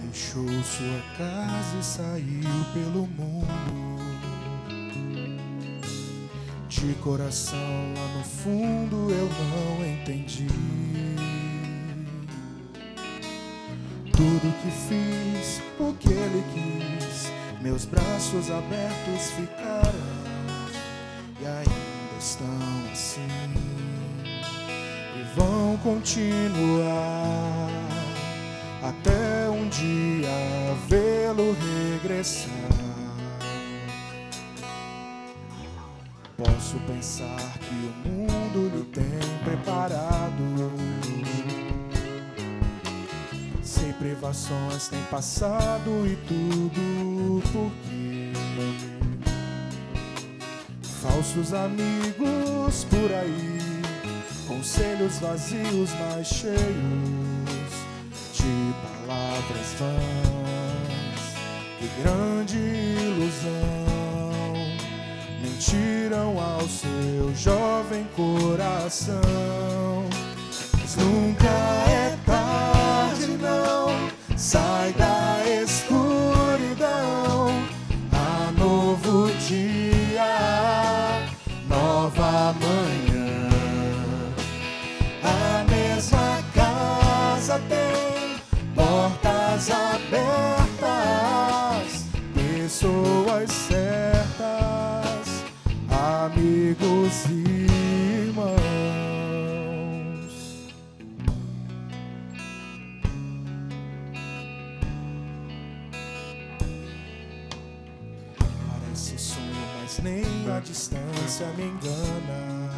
Deixou sua casa e saiu pelo mundo. De coração lá no fundo eu não entendi. Tudo que fiz, o que ele quis, meus braços abertos ficaram e ainda estão assim e vão continuar até um dia vê-lo regressar. Posso pensar que o mundo lhe tem preparado. Privações tem passado e tudo porque falsos amigos por aí, conselhos vazios mas cheios de palavras vãs. Que grande ilusão mentiram ao seu jovem coração. Mas nunca é pessoas certas, amigos e irmãos. Parece sonho, mas nem a distância me engana.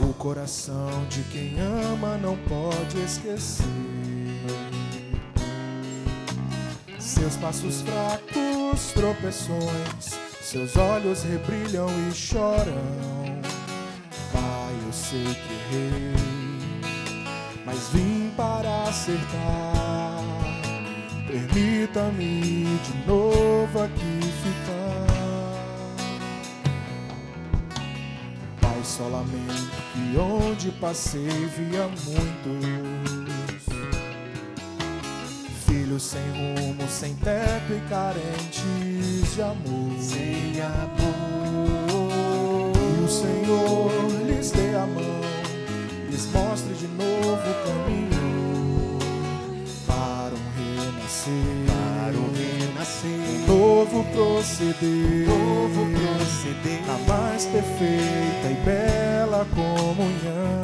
O coração de quem ama não pode esquecer. Seus passos fracos, tropeções, seus olhos rebrilham e choram. Pai, eu sei que errei, mas vim para acertar. Permita-me de novo aqui ficar. Pai, só lamento que onde passei via muitos filhos sem rumo, sem teto e carentes de amor. Sem amor. E o Senhor lhes dê a mão, lhes mostre de novo o caminho para um renascer, Para o renascer. novo proceder, Novo proceder. a mais perfeita e bela comunhão.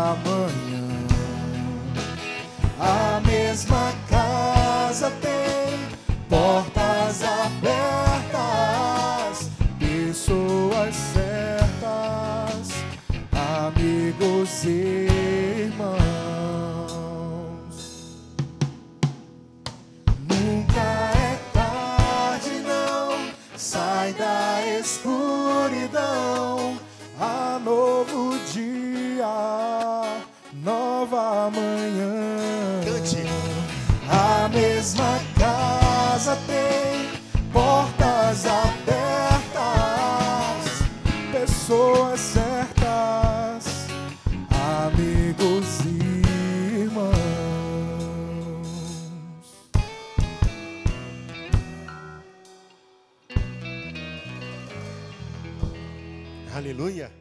Nova manhã. A mesma casa tem portas abertas, pessoas certas, amigos e irmãos. Nunca é tarde, não. Sai da escuridão. Há novo dia, nova manhã. Cante. A mesma casa tem portas abertas, pessoas certas, amigos e irmãos. Aleluia.